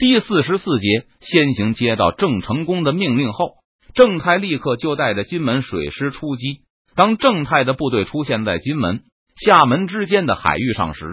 第四十四节，先行接到郑成功的命令后，郑泰立刻就带着金门水师出击。当郑泰的部队出现在金门、厦门之间的海域上时，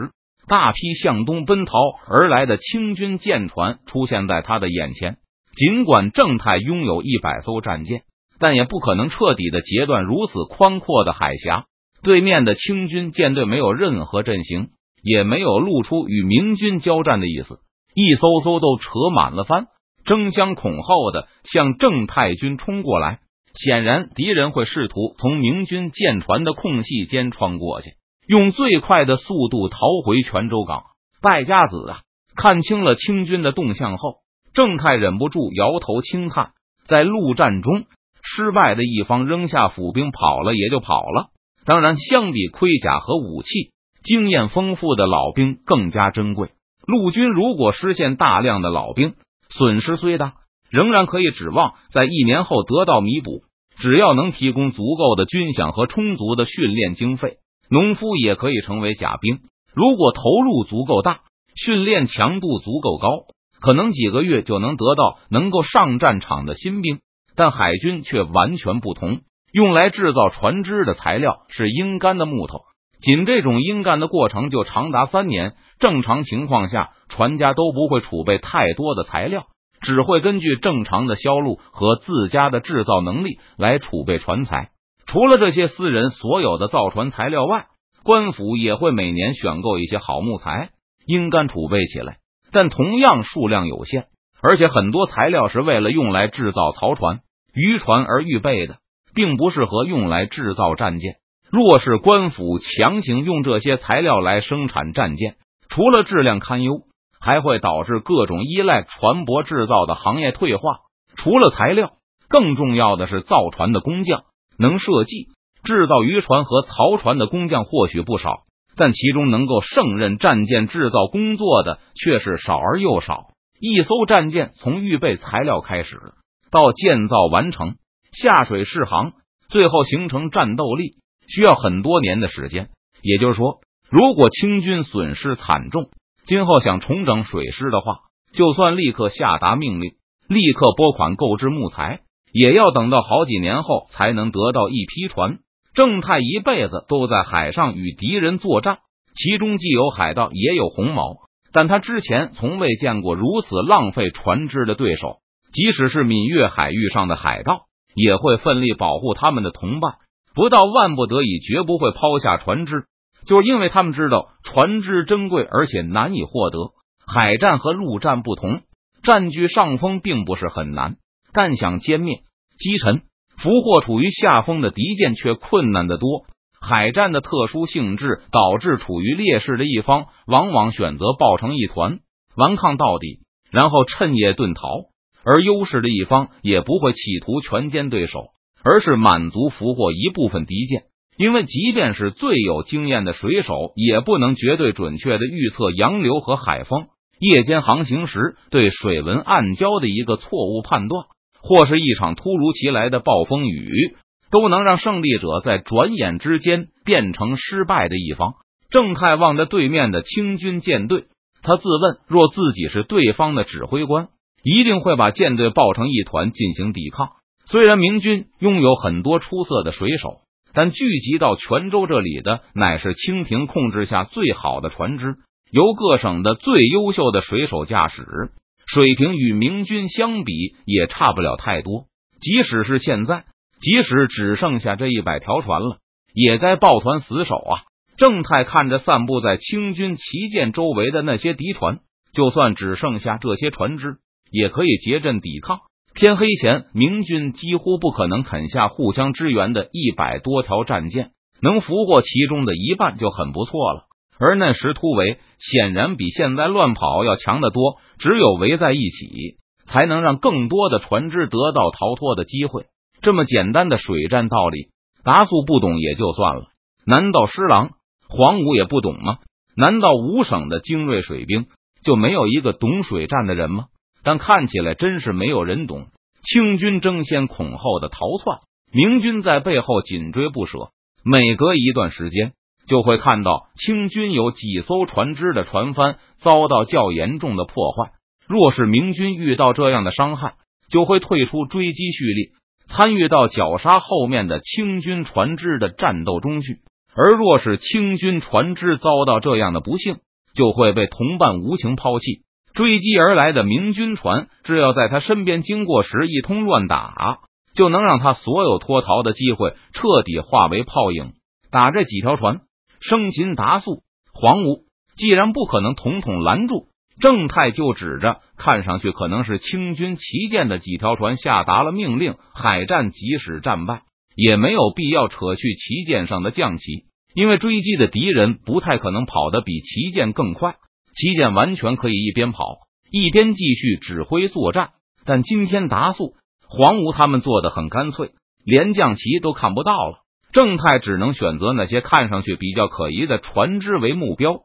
大批向东奔逃而来的清军舰船出现在他的眼前。尽管郑泰拥有一百艘战舰，但也不可能彻底的截断如此宽阔的海峡。对面的清军舰队没有任何阵型，也没有露出与明军交战的意思。一艘艘都扯满了帆，争相恐后的向郑太军冲过来。显然，敌人会试图从明军舰船的空隙间穿过去，用最快的速度逃回泉州港。败家子啊！看清了清军的动向后，郑太忍不住摇头轻叹：在陆战中失败的一方扔下府兵跑了也就跑了。当然，相比盔甲和武器，经验丰富的老兵更加珍贵。陆军如果失陷大量的老兵，损失虽大，仍然可以指望在一年后得到弥补。只要能提供足够的军饷和充足的训练经费，农夫也可以成为甲兵。如果投入足够大，训练强度足够高，可能几个月就能得到能够上战场的新兵。但海军却完全不同，用来制造船只的材料是阴干的木头。仅这种阴干的过程就长达三年。正常情况下，船家都不会储备太多的材料，只会根据正常的销路和自家的制造能力来储备船材。除了这些私人所有的造船材料外，官府也会每年选购一些好木材、阴干储备起来，但同样数量有限，而且很多材料是为了用来制造曹船、渔船而预备的，并不适合用来制造战舰。若是官府强行用这些材料来生产战舰，除了质量堪忧，还会导致各种依赖船舶制造的行业退化。除了材料，更重要的是造船的工匠。能设计、制造渔船和曹船的工匠或许不少，但其中能够胜任战舰制造工作的却是少而又少。一艘战舰从预备材料开始，到建造完成、下水试航，最后形成战斗力。需要很多年的时间，也就是说，如果清军损失惨重，今后想重整水师的话，就算立刻下达命令，立刻拨款购置木材，也要等到好几年后才能得到一批船。正太一辈子都在海上与敌人作战，其中既有海盗，也有红毛，但他之前从未见过如此浪费船只的对手。即使是闽粤海域上的海盗，也会奋力保护他们的同伴。不到万不得已，绝不会抛下船只，就是因为他们知道船只珍贵而且难以获得。海战和陆战不同，占据上风并不是很难，但想歼灭、击沉、俘获处于下风的敌舰却困难的多。海战的特殊性质导致处于劣势的一方往往选择抱成一团，顽抗到底，然后趁夜遁逃；而优势的一方也不会企图全歼对手。而是满足俘获一部分敌舰，因为即便是最有经验的水手，也不能绝对准确的预测洋流和海风。夜间航行时对水文暗礁的一个错误判断，或是一场突如其来的暴风雨，都能让胜利者在转眼之间变成失败的一方。郑泰望着对面的清军舰队，他自问：若自己是对方的指挥官，一定会把舰队抱成一团进行抵抗。虽然明军拥有很多出色的水手，但聚集到泉州这里的乃是清廷控制下最好的船只，由各省的最优秀的水手驾驶，水平与明军相比也差不了太多。即使是现在，即使只剩下这一百条船了，也该抱团死守啊！郑泰看着散布在清军旗舰周围的那些敌船，就算只剩下这些船只，也可以结阵抵抗。天黑前，明军几乎不可能啃下互相支援的一百多条战舰，能俘获其中的一半就很不错了。而那时突围显然比现在乱跑要强得多，只有围在一起，才能让更多的船只得到逃脱的机会。这么简单的水战道理，达素不懂也就算了，难道施琅、黄武也不懂吗？难道五省的精锐水兵就没有一个懂水战的人吗？但看起来真是没有人懂。清军争先恐后的逃窜，明军在背后紧追不舍。每隔一段时间，就会看到清军有几艘船只的船帆遭到较严重的破坏，若是明军遇到这样的伤害，就会退出追击序列，参与到绞杀后面的清军船只的战斗中去。而若是清军船只遭到这样的不幸，就会被同伴无情抛弃。追击而来的明军船，只要在他身边经过时一通乱打，就能让他所有脱逃的机会彻底化为泡影。打这几条船，生擒达素、黄吴，既然不可能统统拦住，郑泰就指着看上去可能是清军旗舰的几条船下达了命令：海战即使战败，也没有必要扯去旗舰上的将旗，因为追击的敌人不太可能跑得比旗舰更快。旗舰完全可以一边跑一边继续指挥作战，但今天达速、黄吴他们做的很干脆，连将旗都看不到了。郑泰只能选择那些看上去比较可疑的船只为目标。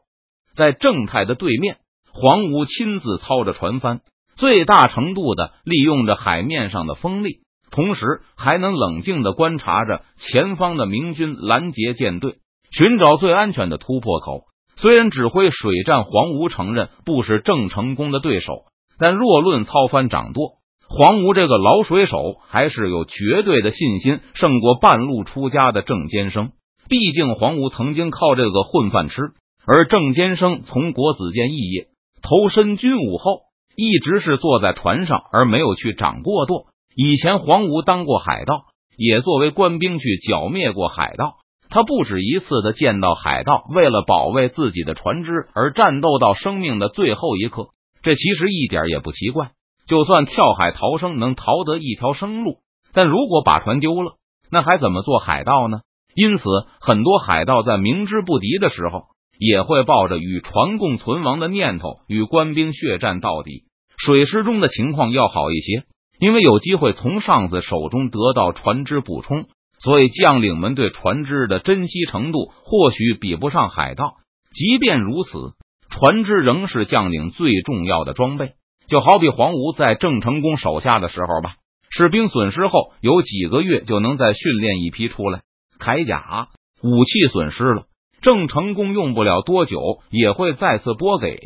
在郑泰的对面，黄吴亲自操着船帆，最大程度的利用着海面上的风力，同时还能冷静的观察着前方的明军拦截舰队，寻找最安全的突破口。虽然指挥水战黄吴承认不是郑成功的对手，但若论操帆掌舵，黄吴这个老水手还是有绝对的信心胜过半路出家的郑坚生。毕竟黄吴曾经靠这个混饭吃，而郑坚生从国子监肄业，投身军武后，一直是坐在船上而没有去掌过舵。以前黄吴当过海盗，也作为官兵去剿灭过海盗。他不止一次的见到海盗为了保卫自己的船只而战斗到生命的最后一刻，这其实一点也不奇怪。就算跳海逃生能逃得一条生路，但如果把船丢了，那还怎么做海盗呢？因此，很多海盗在明知不敌的时候，也会抱着与船共存亡的念头与官兵血战到底。水师中的情况要好一些，因为有机会从上司手中得到船只补充。所以，将领们对船只的珍惜程度或许比不上海盗。即便如此，船只仍是将领最重要的装备。就好比黄吴在郑成功手下的时候吧，士兵损失后有几个月就能再训练一批出来。铠甲、武器损失了，郑成功用不了多久也会再次拨给。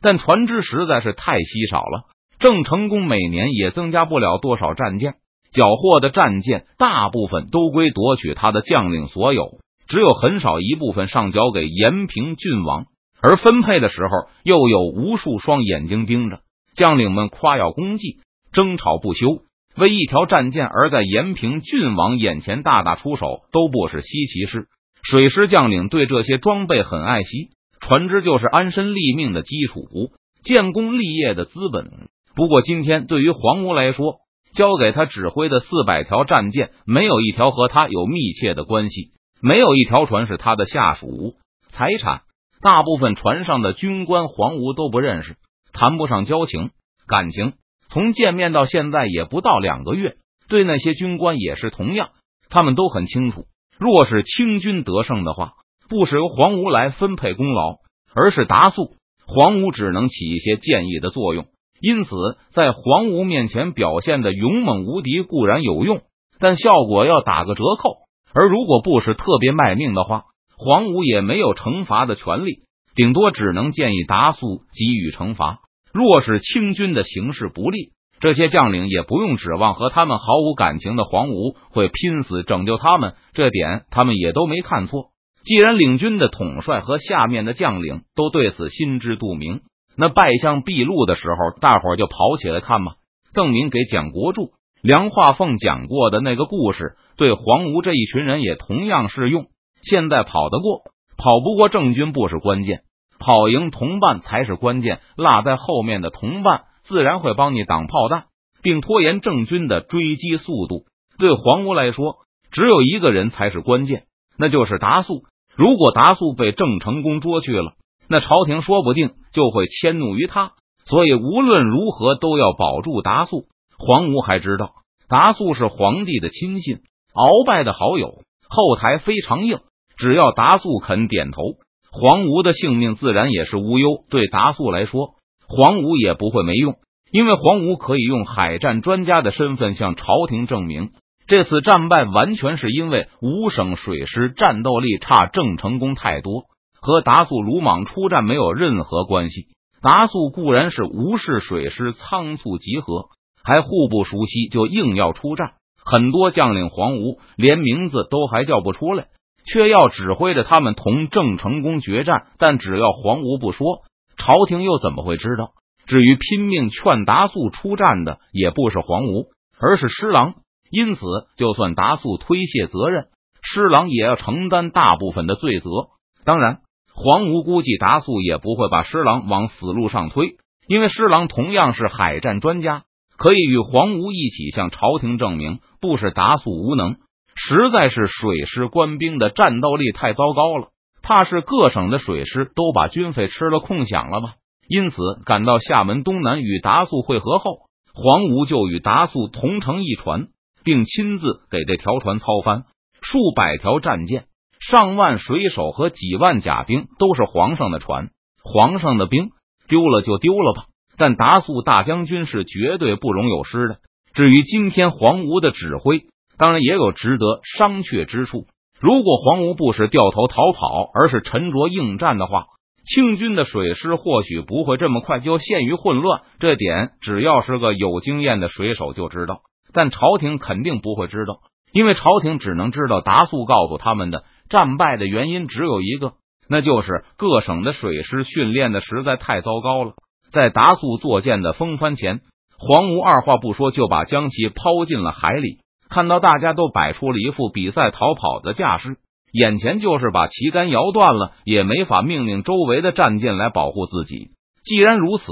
但船只实在是太稀少了，郑成功每年也增加不了多少战舰。缴获的战舰大部分都归夺取他的将领所有，只有很少一部分上缴给延平郡王。而分配的时候，又有无数双眼睛盯着，将领们夸耀功绩，争吵不休。为一条战舰而在延平郡王眼前大打出手，都不是稀奇事。水师将领对这些装备很爱惜，船只就是安身立命的基础，建功立业的资本。不过今天对于黄吴来说，交给他指挥的四百条战舰，没有一条和他有密切的关系，没有一条船是他的下属。财产，大部分船上的军官黄吴都不认识，谈不上交情感情。从见面到现在也不到两个月，对那些军官也是同样，他们都很清楚，若是清军得胜的话，不是由黄吴来分配功劳，而是达素。黄吴只能起一些建议的作用。因此，在黄吴面前表现的勇猛无敌固然有用，但效果要打个折扣。而如果不是特别卖命的话，黄吴也没有惩罚的权利，顶多只能建议达素给予惩罚。若是清军的形势不利，这些将领也不用指望和他们毫无感情的黄吴会拼死拯救他们，这点他们也都没看错。既然领军的统帅和下面的将领都对此心知肚明。那败相毕露的时候，大伙儿就跑起来看嘛。邓明给蒋国柱、梁化凤讲过的那个故事，对黄吴这一群人也同样适用。现在跑得过，跑不过郑军不是关键，跑赢同伴才是关键。落在后面的同伴自然会帮你挡炮弹，并拖延郑军的追击速度。对黄吴来说，只有一个人才是关键，那就是达素。如果达素被郑成功捉去了，那朝廷说不定就会迁怒于他，所以无论如何都要保住达素。黄吴还知道达素是皇帝的亲信，鳌拜的好友，后台非常硬。只要达素肯点头，黄吴的性命自然也是无忧。对达素来说，黄吴也不会没用，因为黄吴可以用海战专家的身份向朝廷证明，这次战败完全是因为五省水师战斗力差郑成功太多。和达素鲁莽出战没有任何关系。达素固然是无视水师仓促集合，还互不熟悉就硬要出战，很多将领黄吴连名字都还叫不出来，却要指挥着他们同郑成功决战。但只要黄吴不说，朝廷又怎么会知道？至于拼命劝达素出战的，也不是黄吴，而是施琅。因此，就算达素推卸责任，施琅也要承担大部分的罪责。当然。黄吴估计达素也不会把施琅往死路上推，因为施琅同样是海战专家，可以与黄吴一起向朝廷证明，不是达素无能，实在是水师官兵的战斗力太糟糕了。怕是各省的水师都把军费吃了空饷了吧？因此，赶到厦门东南与达素会合后，黄吴就与达素同乘一船，并亲自给这条船操帆，数百条战舰。上万水手和几万甲兵都是皇上的船，皇上的兵丢了就丢了吧。但达素大将军是绝对不容有失的。至于今天黄吴的指挥，当然也有值得商榷之处。如果黄吴不是掉头逃跑，而是沉着应战的话，清军的水师或许不会这么快就陷于混乱。这点只要是个有经验的水手就知道，但朝廷肯定不会知道，因为朝廷只能知道达素告诉他们的。战败的原因只有一个，那就是各省的水师训练的实在太糟糕了。在达速作舰的风帆前，黄吴二话不说就把将其抛进了海里。看到大家都摆出了一副比赛逃跑的架势，眼前就是把旗杆摇断了，也没法命令周围的战舰来保护自己。既然如此，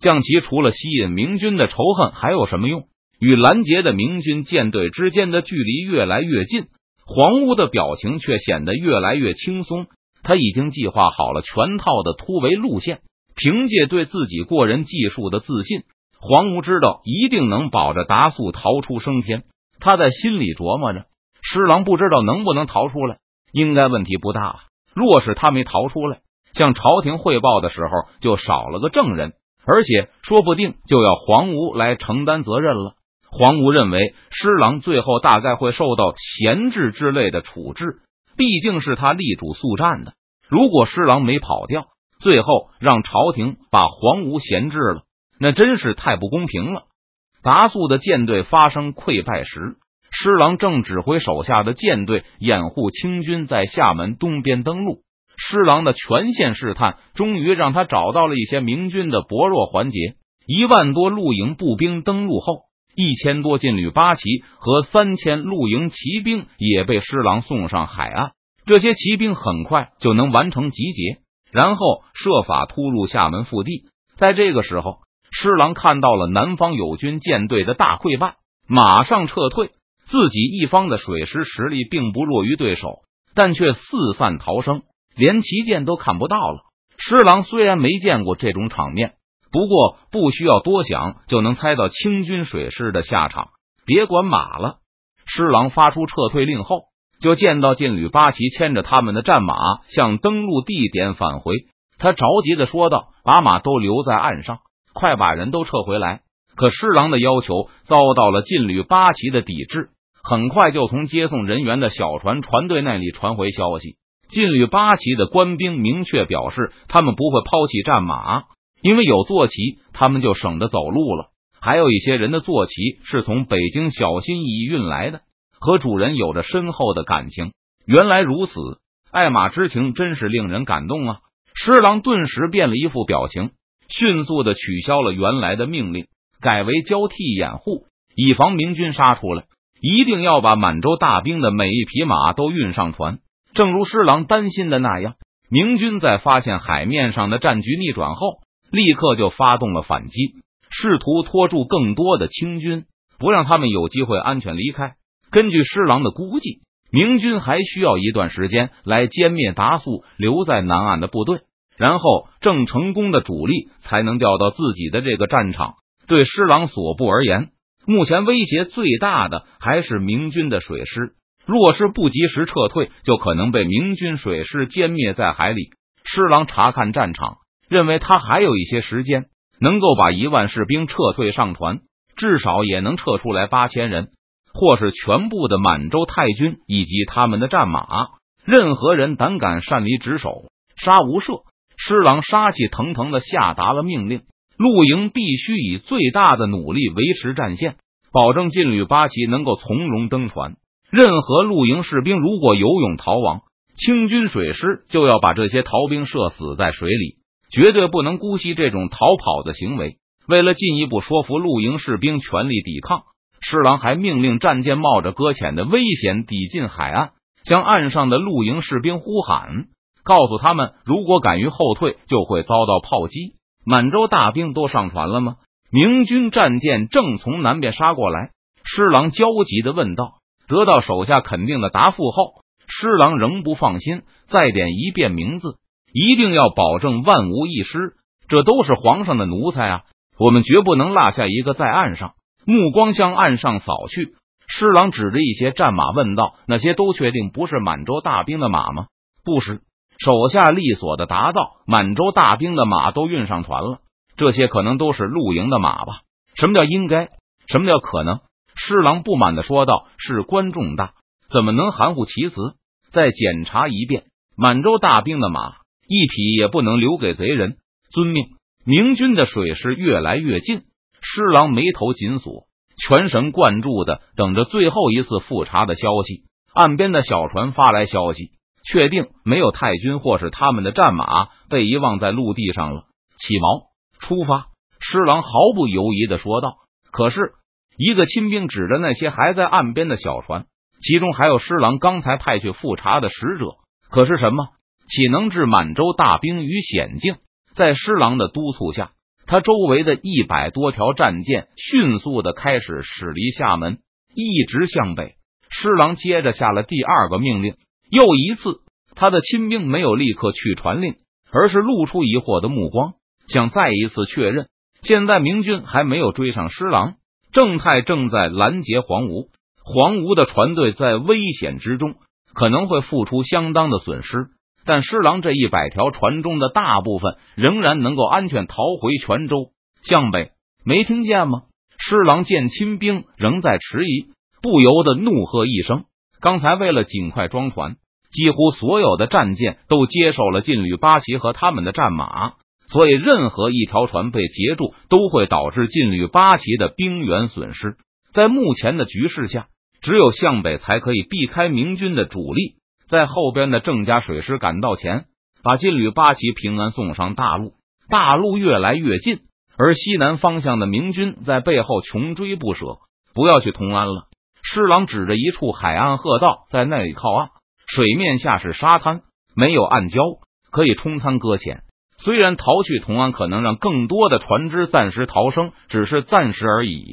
将其除了吸引明军的仇恨还有什么用？与拦截的明军舰队之间的距离越来越近。黄屋的表情却显得越来越轻松，他已经计划好了全套的突围路线。凭借对自己过人技术的自信，黄屋知道一定能保着达素逃出升天。他在心里琢磨着：施琅不知道能不能逃出来，应该问题不大。若是他没逃出来，向朝廷汇报的时候就少了个证人，而且说不定就要黄屋来承担责任了。黄吴认为施琅最后大概会受到闲置之类的处置，毕竟是他力主速战的。如果施琅没跑掉，最后让朝廷把黄吴闲置了，那真是太不公平了。达素的舰队发生溃败时，施琅正指挥手下的舰队掩护清军在厦门东边登陆。施琅的全线试探，终于让他找到了一些明军的薄弱环节。一万多露营步兵登陆后。一千多劲旅八旗和三千露营骑兵也被施琅送上海岸。这些骑兵很快就能完成集结，然后设法突入厦门腹地。在这个时候，施琅看到了南方友军舰队的大溃败，马上撤退。自己一方的水师实力并不弱于对手，但却四散逃生，连旗舰都看不到了。施琅虽然没见过这种场面。不过不需要多想就能猜到清军水师的下场。别管马了，施琅发出撤退令后，就见到劲旅八旗牵着他们的战马向登陆地点返回。他着急的说道：“把马都留在岸上，快把人都撤回来！”可施琅的要求遭到了劲旅八旗的抵制。很快就从接送人员的小船船队那里传回消息，劲旅八旗的官兵明确表示，他们不会抛弃战马。因为有坐骑，他们就省得走路了。还有一些人的坐骑是从北京小心翼翼运来的，和主人有着深厚的感情。原来如此，爱马之情真是令人感动啊！施琅顿时变了一副表情，迅速的取消了原来的命令，改为交替掩护，以防明军杀出来。一定要把满洲大兵的每一匹马都运上船。正如施琅担心的那样，明军在发现海面上的战局逆转后。立刻就发动了反击，试图拖住更多的清军，不让他们有机会安全离开。根据施琅的估计，明军还需要一段时间来歼灭达素留在南岸的部队，然后郑成功的主力才能调到自己的这个战场。对施琅所部而言，目前威胁最大的还是明军的水师。若是不及时撤退，就可能被明军水师歼灭在海里。施琅查看战场。认为他还有一些时间能够把一万士兵撤退上船，至少也能撤出来八千人，或是全部的满洲太军以及他们的战马。任何人胆敢擅离职守，杀无赦。施琅杀气腾腾的下达了命令：露营必须以最大的努力维持战线，保证劲旅八旗能够从容登船。任何露营士兵如果游泳逃亡，清军水师就要把这些逃兵射死在水里，绝对不能姑息这种逃跑的行为。为了进一步说服陆营士兵全力抵抗，施琅还命令战舰冒着搁浅的危险抵近海岸，向岸上的露营士兵呼喊，告诉他们如果敢于后退，就会遭到炮击。满洲大兵都上船了吗？明军战舰正从南边杀过来。施琅焦急的问道。得到手下肯定的答复后，施琅仍不放心，再点一遍名字，一定要保证万无一失。这都是皇上的奴才啊，我们绝不能落下一个在岸上。目光向岸上扫去，施琅指着一些战马问道：“那些都确定不是满洲大兵的马吗？”“不是。”手下利索的答道：“满洲大兵的马都运上船了，这些可能都是露营的马吧？”“什么叫应该？什么叫可能？”施琅不满的说道：“事关重大，怎么能含糊其辞？再检查一遍，满洲大兵的马一匹也不能留给贼人。”遵命。明军的水势越来越近，施琅眉头紧锁，全神贯注的等着最后一次复查的消息。岸边的小船发来消息，确定没有太君或是他们的战马被遗忘在陆地上了。起锚，出发。施琅毫不犹豫的说道。可是。一个亲兵指着那些还在岸边的小船，其中还有施琅刚才派去复查的使者。可是什么岂能置满洲大兵于险境？在施琅的督促下，他周围的一百多条战舰迅速的开始驶离厦门，一直向北。施琅接着下了第二个命令。又一次，他的亲兵没有立刻去传令，而是露出疑惑的目光，想再一次确认。现在明军还没有追上施琅。郑泰正在拦截黄吴，黄吴的船队在危险之中，可能会付出相当的损失。但施琅这一百条船中的大部分仍然能够安全逃回泉州。向北，没听见吗？施琅见亲兵仍在迟疑，不由得怒喝一声。刚才为了尽快装船，几乎所有的战舰都接受了劲旅八旗和他们的战马。所以，任何一条船被截住，都会导致劲旅八旗的兵员损失。在目前的局势下，只有向北才可以避开明军的主力。在后边的郑家水师赶到前，把劲旅八旗平安送上大陆。大陆越来越近，而西南方向的明军在背后穷追不舍。不要去同安了。施琅指着一处海岸河道，在那里靠岸，水面下是沙滩，没有暗礁，可以冲滩搁浅。虽然逃去同安可能让更多的船只暂时逃生，只是暂时而已。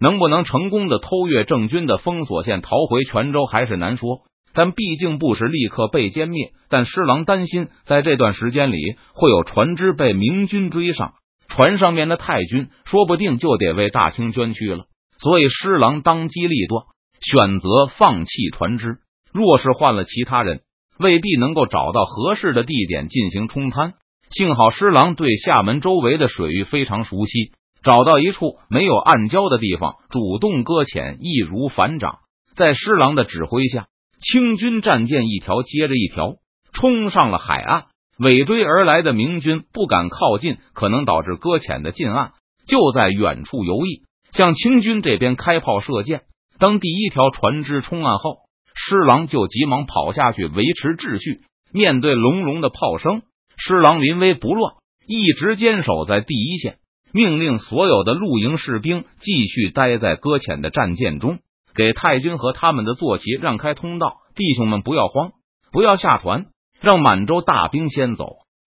能不能成功的偷越郑军的封锁线逃回泉州还是难说。但毕竟不是立刻被歼灭。但施琅担心，在这段时间里会有船只被明军追上，船上面的太军说不定就得为大清捐躯了。所以施琅当机立断，选择放弃船只。若是换了其他人，未必能够找到合适的地点进行冲滩。幸好施琅对厦门周围的水域非常熟悉，找到一处没有暗礁的地方，主动搁浅，易如反掌。在施琅的指挥下，清军战舰一条接着一条冲上了海岸，尾追而来的明军不敢靠近，可能导致搁浅的近岸就在远处游弋，向清军这边开炮射箭。当第一条船只冲岸后，施琅就急忙跑下去维持秩序，面对隆隆的炮声。施琅临危不乱，一直坚守在第一线，命令所有的露营士兵继续待在搁浅的战舰中，给太君和他们的坐骑让开通道。弟兄们，不要慌，不要下船，让满洲大兵先走。